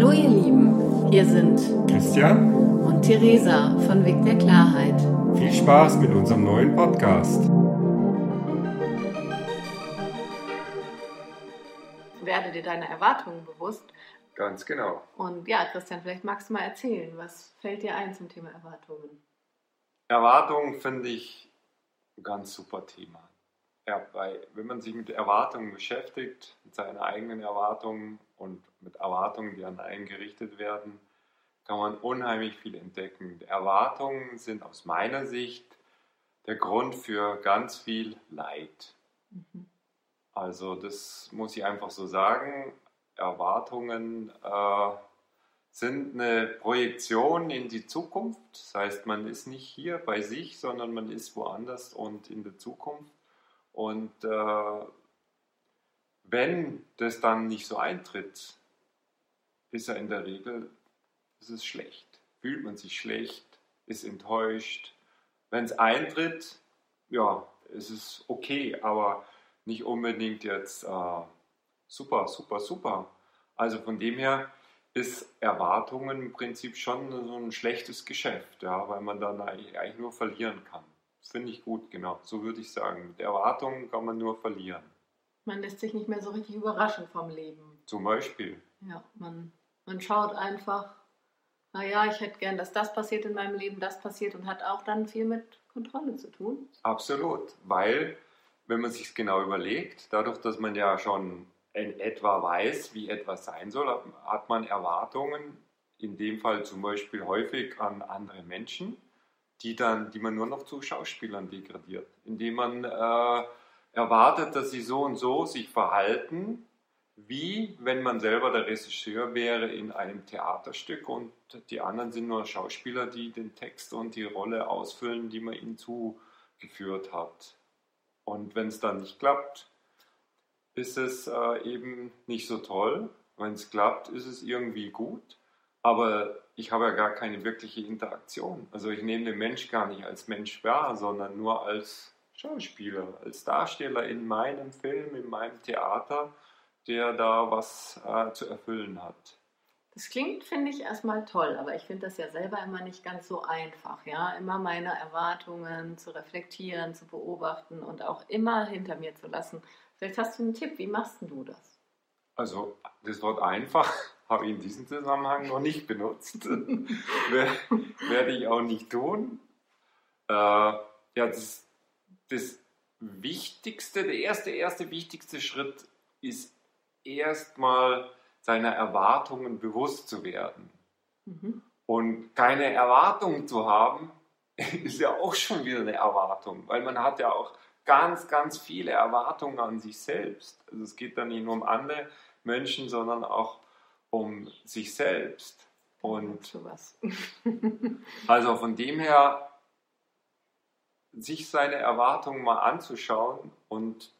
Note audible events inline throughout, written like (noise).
Hallo ihr Lieben, hier sind Christian und Theresa von Weg der Klarheit. Viel Spaß mit unserem neuen Podcast. Werde dir deiner Erwartungen bewusst. Ganz genau. Und ja, Christian, vielleicht magst du mal erzählen, was fällt dir ein zum Thema Erwartungen? Erwartungen finde ich ein ganz super Thema. Ja, weil wenn man sich mit Erwartungen beschäftigt, mit seinen eigenen Erwartungen und Erwartungen, die an einen gerichtet werden, kann man unheimlich viel entdecken. Erwartungen sind aus meiner Sicht der Grund für ganz viel Leid. Mhm. Also das muss ich einfach so sagen. Erwartungen äh, sind eine Projektion in die Zukunft. Das heißt, man ist nicht hier bei sich, sondern man ist woanders und in der Zukunft. Und äh, wenn das dann nicht so eintritt, ist er in der Regel, ist es schlecht. Fühlt man sich schlecht, ist enttäuscht. Wenn es eintritt, ja, ist es okay, aber nicht unbedingt jetzt äh, super, super, super. Also von dem her ist Erwartungen im Prinzip schon so ein schlechtes Geschäft, ja, weil man dann eigentlich nur verlieren kann. Finde ich gut, genau. So würde ich sagen. Mit Erwartungen kann man nur verlieren. Man lässt sich nicht mehr so richtig überraschen vom Leben. Zum Beispiel. Ja, man, man schaut einfach, naja, ich hätte gern, dass das passiert in meinem Leben, das passiert und hat auch dann viel mit Kontrolle zu tun. Absolut, weil, wenn man sich genau überlegt, dadurch, dass man ja schon in etwa weiß, wie etwas sein soll, hat man Erwartungen, in dem Fall zum Beispiel häufig an andere Menschen die, dann, die man nur noch zu Schauspielern degradiert, indem man äh, erwartet, dass sie so und so sich verhalten, wie wenn man selber der Regisseur wäre in einem Theaterstück und die anderen sind nur Schauspieler, die den Text und die Rolle ausfüllen, die man ihnen zugeführt hat. Und wenn es dann nicht klappt, ist es äh, eben nicht so toll. Wenn es klappt, ist es irgendwie gut. Aber ich habe ja gar keine wirkliche Interaktion. Also ich nehme den Mensch gar nicht als Mensch wahr, sondern nur als Schauspieler, als Darsteller in meinem Film, in meinem Theater, der da was äh, zu erfüllen hat. Das klingt, finde ich, erstmal toll, aber ich finde das ja selber immer nicht ganz so einfach, ja, immer meine Erwartungen zu reflektieren, zu beobachten und auch immer hinter mir zu lassen. Vielleicht hast du einen Tipp, wie machst du das? Also das Wort einfach (laughs) habe ich in diesem Zusammenhang noch nicht benutzt. (laughs) Werde ich auch nicht tun. Äh, ja, das, das Wichtigste, der erste, erste wichtigste Schritt ist erstmal seiner Erwartungen bewusst zu werden. Mhm. Und keine Erwartungen zu haben, (laughs) ist ja auch schon wieder eine Erwartung, weil man hat ja auch ganz, ganz viele Erwartungen an sich selbst. Also es geht dann nicht nur um andere Menschen, sondern auch um sich selbst. Und (laughs) also von dem her, sich seine Erwartungen mal anzuschauen und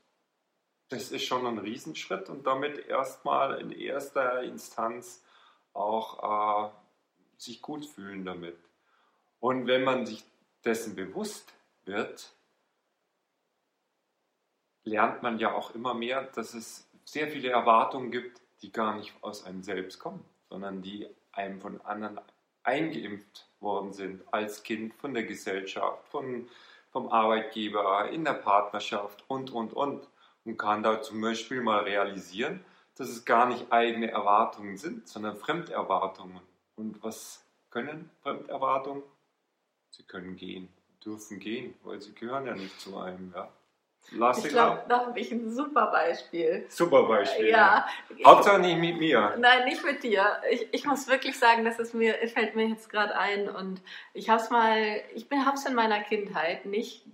das ist schon ein Riesenschritt und damit erstmal in erster Instanz auch äh, sich gut fühlen damit. Und wenn man sich dessen bewusst wird, lernt man ja auch immer mehr, dass es sehr viele Erwartungen gibt, die gar nicht aus einem selbst kommen, sondern die einem von anderen eingeimpft worden sind als Kind von der Gesellschaft, von, vom Arbeitgeber, in der Partnerschaft und, und, und. Und kann da zum Beispiel mal realisieren, dass es gar nicht eigene Erwartungen sind, sondern Fremderwartungen. Und was können Fremderwartungen? Sie können gehen, dürfen gehen, weil sie gehören ja nicht zu einem. Ja. Lass ich glaube, da habe ich ein super Beispiel. Super Beispiel. Ja. ja. Hauptsache nicht mit mir. Nein, nicht mit dir. Ich, ich muss wirklich sagen, dass es mir fällt mir jetzt gerade ein und ich habe es mal, ich bin hab's in meiner Kindheit nicht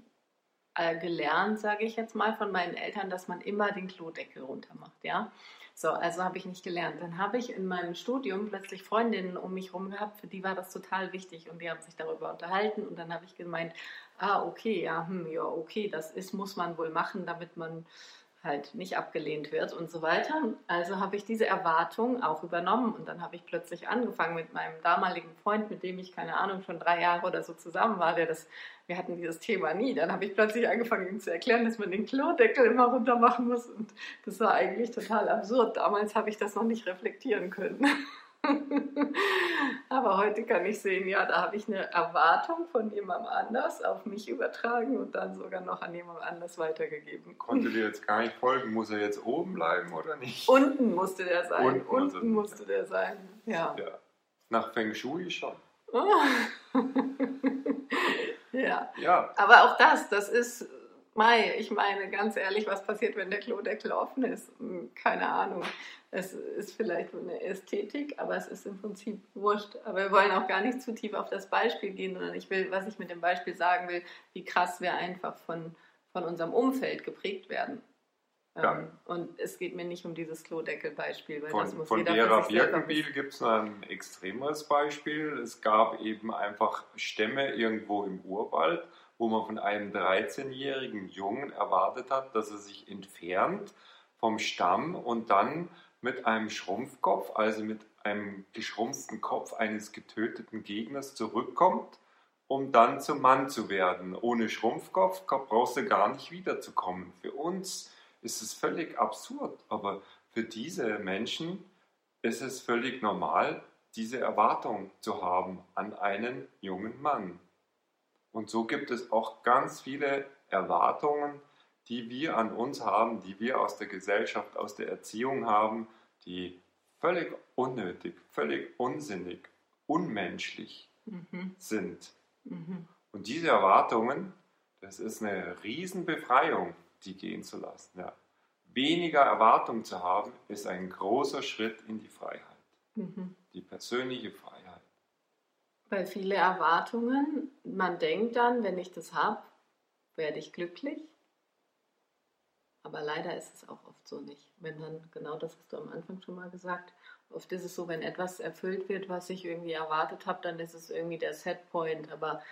äh, gelernt, sage ich jetzt mal, von meinen Eltern, dass man immer den Klodeckel runter macht, ja. So, also habe ich nicht gelernt. Dann habe ich in meinem Studium plötzlich Freundinnen um mich herum gehabt, für die war das total wichtig und die haben sich darüber unterhalten und dann habe ich gemeint, ah, okay, ja, hm, ja, okay, das ist, muss man wohl machen, damit man halt nicht abgelehnt wird und so weiter. Also habe ich diese Erwartung auch übernommen und dann habe ich plötzlich angefangen mit meinem damaligen Freund, mit dem ich keine Ahnung schon drei Jahre oder so zusammen war, der das, wir hatten dieses Thema nie. Dann habe ich plötzlich angefangen ihm zu erklären, dass man den Klodeckel immer runter machen muss und das war eigentlich total absurd. Damals habe ich das noch nicht reflektieren können. (laughs) Aber heute kann ich sehen, ja, da habe ich eine Erwartung von jemandem anders auf mich übertragen und dann sogar noch an jemand anders weitergegeben. Konnte dir (laughs) jetzt gar nicht folgen. Muss er jetzt oben bleiben oder nicht? Unten musste der sein. Unten Unten, also- musste der sein. Ja. Ja. Nach Feng Shui schon. (laughs) ja. Ja, Aber auch das, das ist, Mai, ich meine, ganz ehrlich, was passiert, wenn der Klodeckel offen ist? Hm, Keine Ahnung. Es ist vielleicht eine Ästhetik, aber es ist im Prinzip wurscht. Aber wir wollen auch gar nicht zu tief auf das Beispiel gehen, sondern ich will, was ich mit dem Beispiel sagen will, wie krass wir einfach von, von unserem Umfeld geprägt werden. Ja. Ähm, Und es geht mir nicht um dieses Klodeckel-Beispiel, weil das von, muss von jeder Vera Birkenbiel gibt es ein extremeres Beispiel. Es gab eben einfach Stämme irgendwo im Urwald, wo man von einem 13-jährigen Jungen erwartet hat, dass er sich entfernt vom Stamm und dann mit einem Schrumpfkopf, also mit einem geschrumpften Kopf eines getöteten Gegners zurückkommt, um dann zum Mann zu werden. Ohne Schrumpfkopf brauchst du gar nicht wiederzukommen. Für uns ist es völlig absurd, aber für diese Menschen ist es völlig normal, diese Erwartung zu haben an einen jungen Mann. Und so gibt es auch ganz viele Erwartungen, die wir an uns haben, die wir aus der Gesellschaft, aus der Erziehung haben, die völlig unnötig, völlig unsinnig, unmenschlich Mhm. sind. Mhm. Und diese Erwartungen, das ist eine Riesenbefreiung, die gehen zu lassen. Ja. Weniger Erwartung zu haben, ist ein großer Schritt in die Freiheit, Mhm. die persönliche Freiheit. Weil viele Erwartungen, man denkt dann, wenn ich das habe, werde ich glücklich. Aber leider ist es auch oft so nicht. Wenn dann, genau das hast du am Anfang schon mal gesagt, oft ist es so, wenn etwas erfüllt wird, was ich irgendwie erwartet habe, dann ist es irgendwie der Setpoint. Aber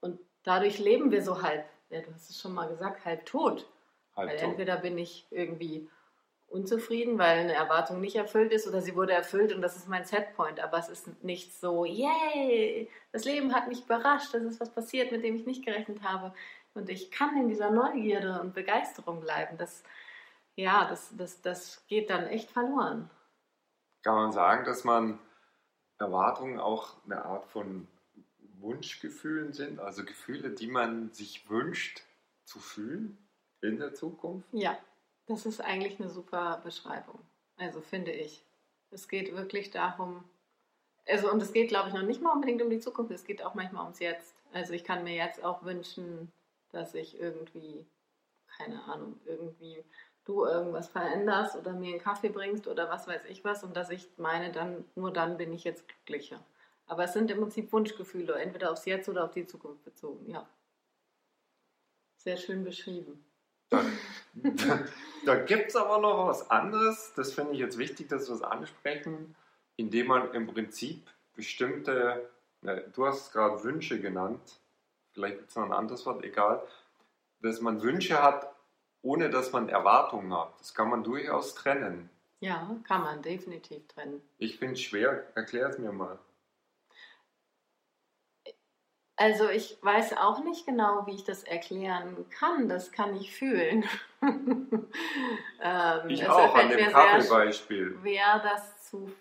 und dadurch leben wir so halb, ja, du hast es schon mal gesagt, halb tot. Weil Halt so. entweder bin ich irgendwie unzufrieden, weil eine Erwartung nicht erfüllt ist oder sie wurde erfüllt und das ist mein Setpoint. Aber es ist nicht so, yay, das Leben hat mich überrascht, das ist was passiert, mit dem ich nicht gerechnet habe. Und ich kann in dieser Neugierde und Begeisterung bleiben. Das, ja, das, das, das geht dann echt verloren. Kann man sagen, dass man Erwartungen auch eine Art von Wunschgefühlen sind, also Gefühle, die man sich wünscht zu fühlen in der Zukunft? Ja, das ist eigentlich eine super Beschreibung. Also finde ich. Es geht wirklich darum, also und es geht, glaube ich, noch nicht mal unbedingt um die Zukunft, es geht auch manchmal ums Jetzt. Also ich kann mir jetzt auch wünschen, dass ich irgendwie, keine Ahnung, irgendwie du irgendwas veränderst oder mir einen Kaffee bringst oder was weiß ich was und dass ich meine, dann nur dann bin ich jetzt glücklicher. Aber es sind im Prinzip Wunschgefühle, entweder aufs Jetzt oder auf die Zukunft bezogen, ja. Sehr schön beschrieben. Da, (laughs) (laughs) da, da gibt es aber noch was anderes, das finde ich jetzt wichtig, dass wir das ansprechen, indem man im Prinzip bestimmte, na, du hast es gerade Wünsche genannt, vielleicht gibt es noch ein anderes Wort, egal, dass man Wünsche hat, ohne dass man Erwartungen hat. Das kann man durchaus trennen. Ja, kann man definitiv trennen. Ich finde es schwer, erklär es mir mal. Also ich weiß auch nicht genau, wie ich das erklären kann. Das kann ich fühlen. (laughs) ähm, Ich es auch, an dem Kaffeebeispiel. schwer, das zu.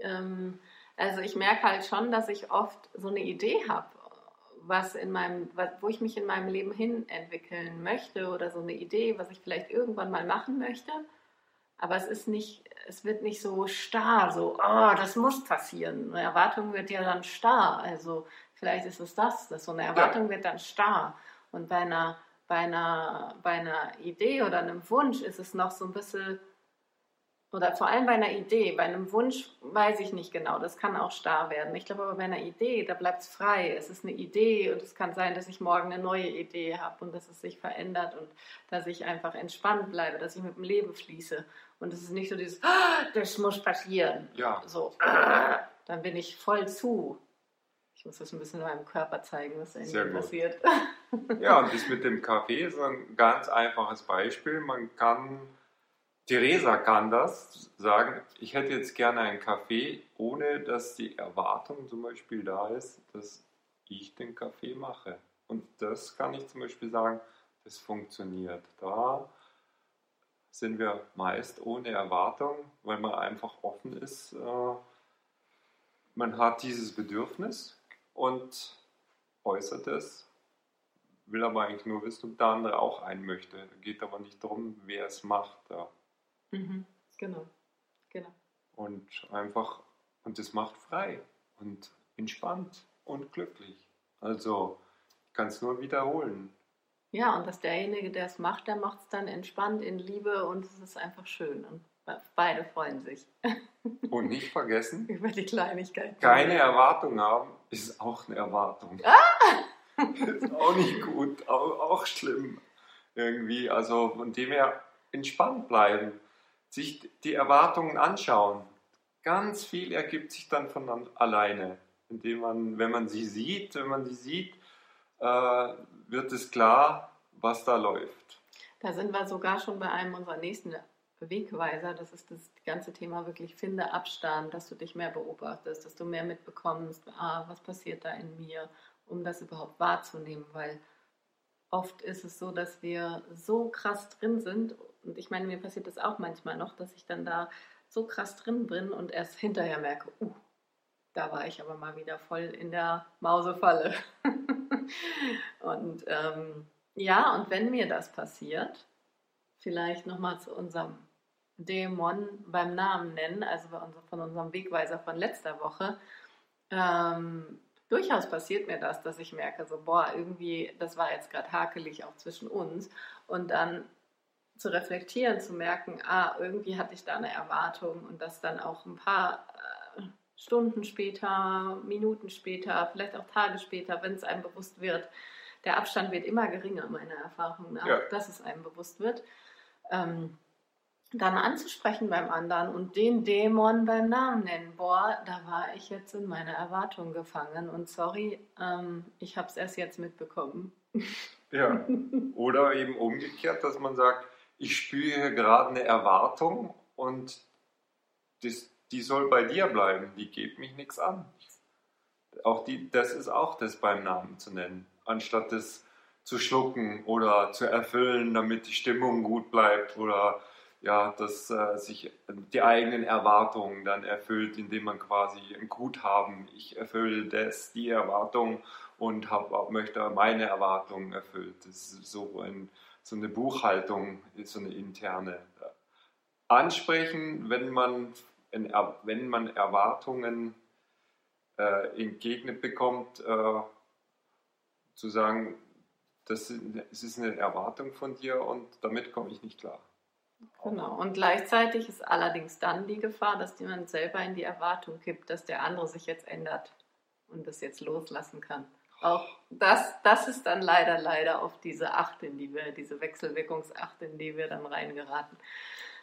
Ähm, also ich merke halt schon, dass ich oft so eine Idee habe, was in meinem, wo ich mich in meinem Leben hin entwickeln möchte oder so eine Idee, was ich vielleicht irgendwann mal machen möchte. Aber es ist nicht, es wird nicht so starr, so, oh, das muss passieren. Eine Erwartung wird ja dann starr. Also vielleicht ist es das, dass so eine Erwartung wird dann starr. Und bei einer, bei einer, bei einer Idee oder einem Wunsch ist es noch so ein bisschen, oder vor allem bei einer Idee, bei einem Wunsch weiß ich nicht genau, das kann auch starr werden. Ich glaube aber bei einer Idee, da bleibt es frei. Es ist eine Idee und es kann sein, dass ich morgen eine neue Idee habe und dass es sich verändert und dass ich einfach entspannt bleibe, dass ich mit dem Leben fließe. Und es ist nicht so dieses, "Ah, das muss passieren. Ja, So, "Ah", dann bin ich voll zu. Ich muss das ein bisschen in meinem Körper zeigen, was gut. passiert. (laughs) Ja, und das mit dem Kaffee ist ein ganz einfaches Beispiel. Man kann, Theresa kann das sagen, ich hätte jetzt gerne einen Kaffee, ohne dass die Erwartung zum Beispiel da ist, dass ich den Kaffee mache. Und das kann ich zum Beispiel sagen, das funktioniert. Da sind wir meist ohne Erwartung, weil man einfach offen ist, äh, man hat dieses Bedürfnis und äußert es, will aber eigentlich nur wissen, ob der andere auch einen möchte. Geht aber nicht darum, wer es macht. Ja. Mhm. Genau. genau. Und einfach, und das macht frei und entspannt und glücklich. Also, ich kann es nur wiederholen. Ja, und dass derjenige, der es macht, der macht es dann entspannt in Liebe und es ist einfach schön. Und beide freuen sich. (laughs) Und nicht vergessen, über die Kleinigkeit. Keine Erwartung haben ist auch eine Erwartung. Ah! (laughs) ist auch nicht gut, auch, auch schlimm irgendwie. Also von dem her entspannt bleiben, sich die Erwartungen anschauen. Ganz viel ergibt sich dann von alleine, indem man, wenn man sie sieht, wenn man sie sieht, äh, wird es klar, was da läuft. Da sind wir sogar schon bei einem unserer nächsten Wegweiser. Das ist das ganze Thema wirklich, finde Abstand, dass du dich mehr beobachtest, dass du mehr mitbekommst, ah, was passiert da in mir, um das überhaupt wahrzunehmen, weil oft ist es so, dass wir so krass drin sind und ich meine, mir passiert das auch manchmal noch, dass ich dann da so krass drin bin und erst hinterher merke, uh, da war ich aber mal wieder voll in der Mausefalle. (laughs) und ähm, ja, und wenn mir das passiert, vielleicht nochmal zu unserem Dämon beim Namen nennen, also von unserem Wegweiser von letzter Woche, ähm, durchaus passiert mir das, dass ich merke, so, boah, irgendwie, das war jetzt gerade hakelig auch zwischen uns. Und dann zu reflektieren, zu merken, ah, irgendwie hatte ich da eine Erwartung und das dann auch ein paar äh, Stunden später, Minuten später, vielleicht auch Tage später, wenn es einem bewusst wird, der Abstand wird immer geringer, meiner Erfahrung nach, ja. dass es einem bewusst wird, ähm, dann anzusprechen beim anderen und den Dämon beim Namen nennen. Boah, da war ich jetzt in meiner Erwartung gefangen und sorry, ähm, ich habe es erst jetzt mitbekommen. Ja, oder eben umgekehrt, dass man sagt, ich spüre gerade eine Erwartung und das, die soll bei dir bleiben, die geht mich nichts an. Auch die, das ist auch das beim Namen zu nennen, anstatt das zu schlucken oder zu erfüllen, damit die Stimmung gut bleibt oder ja, dass äh, sich die eigenen Erwartungen dann erfüllt, indem man quasi ein Guthaben, ich erfülle das, die Erwartung und hab, möchte meine Erwartungen erfüllt. Das ist so, ein, so eine Buchhaltung, so eine interne. Ansprechen, wenn man, wenn man Erwartungen äh, entgegnet bekommt, äh, zu sagen, das ist eine Erwartung von dir und damit komme ich nicht klar. Genau. Und gleichzeitig ist allerdings dann die Gefahr, dass jemand selber in die Erwartung kippt, dass der andere sich jetzt ändert und das jetzt loslassen kann. Auch das, das ist dann leider, leider auf diese Acht, in die wir, diese Wechselwirkungsacht, in die wir dann reingeraten.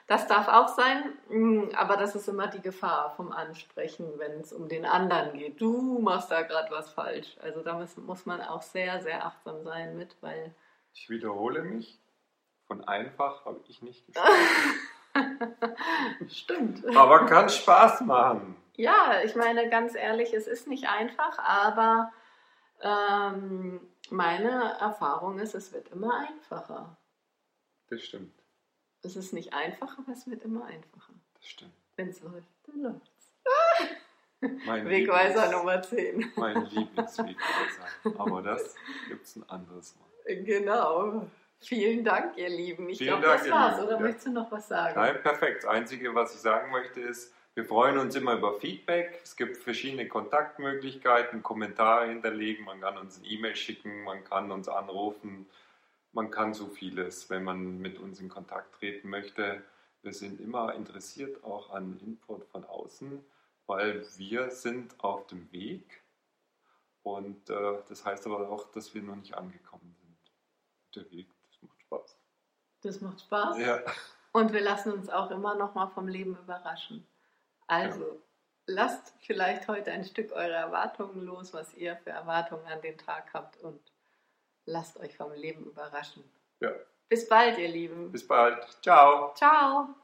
Das darf auch sein, mm, aber das ist immer die Gefahr vom Ansprechen, wenn es um den anderen geht. Du machst da gerade was falsch. Also da muss man auch sehr, sehr achtsam sein mit, weil. Ich wiederhole mich, von einfach habe ich nicht (laughs) gesprochen. Stimmt. Aber kann Spaß machen. Ja, ich meine, ganz ehrlich, es ist nicht einfach, aber ähm, meine Erfahrung ist, es wird immer einfacher. Das stimmt. Es ist nicht einfach, aber es wird immer einfacher. Das stimmt. Wenn es läuft, dann läuft es. Wegweiser Lieblings, Nummer 10. Mein Lieblingswegweiser. Aber das gibt es ein anderes Mal. Genau. Vielen Dank, ihr Lieben. Ich glaube, das war's. Oder ja. möchtest du noch was sagen? Nein, perfekt. Das Einzige, was ich sagen möchte, ist, wir freuen uns immer über Feedback. Es gibt verschiedene Kontaktmöglichkeiten, Kommentare hinterlegen. Man kann uns eine E-Mail schicken, man kann uns anrufen. Man kann so vieles, wenn man mit uns in Kontakt treten möchte. Wir sind immer interessiert auch an Input von außen, weil wir sind auf dem Weg. Und äh, das heißt aber auch, dass wir noch nicht angekommen sind. Der Weg. Das macht Spaß. Ja. Und wir lassen uns auch immer noch mal vom Leben überraschen. Also, ja. lasst vielleicht heute ein Stück eure Erwartungen los, was ihr für Erwartungen an den Tag habt und lasst euch vom Leben überraschen. Ja. Bis bald, ihr Lieben. Bis bald. Ciao. Ciao.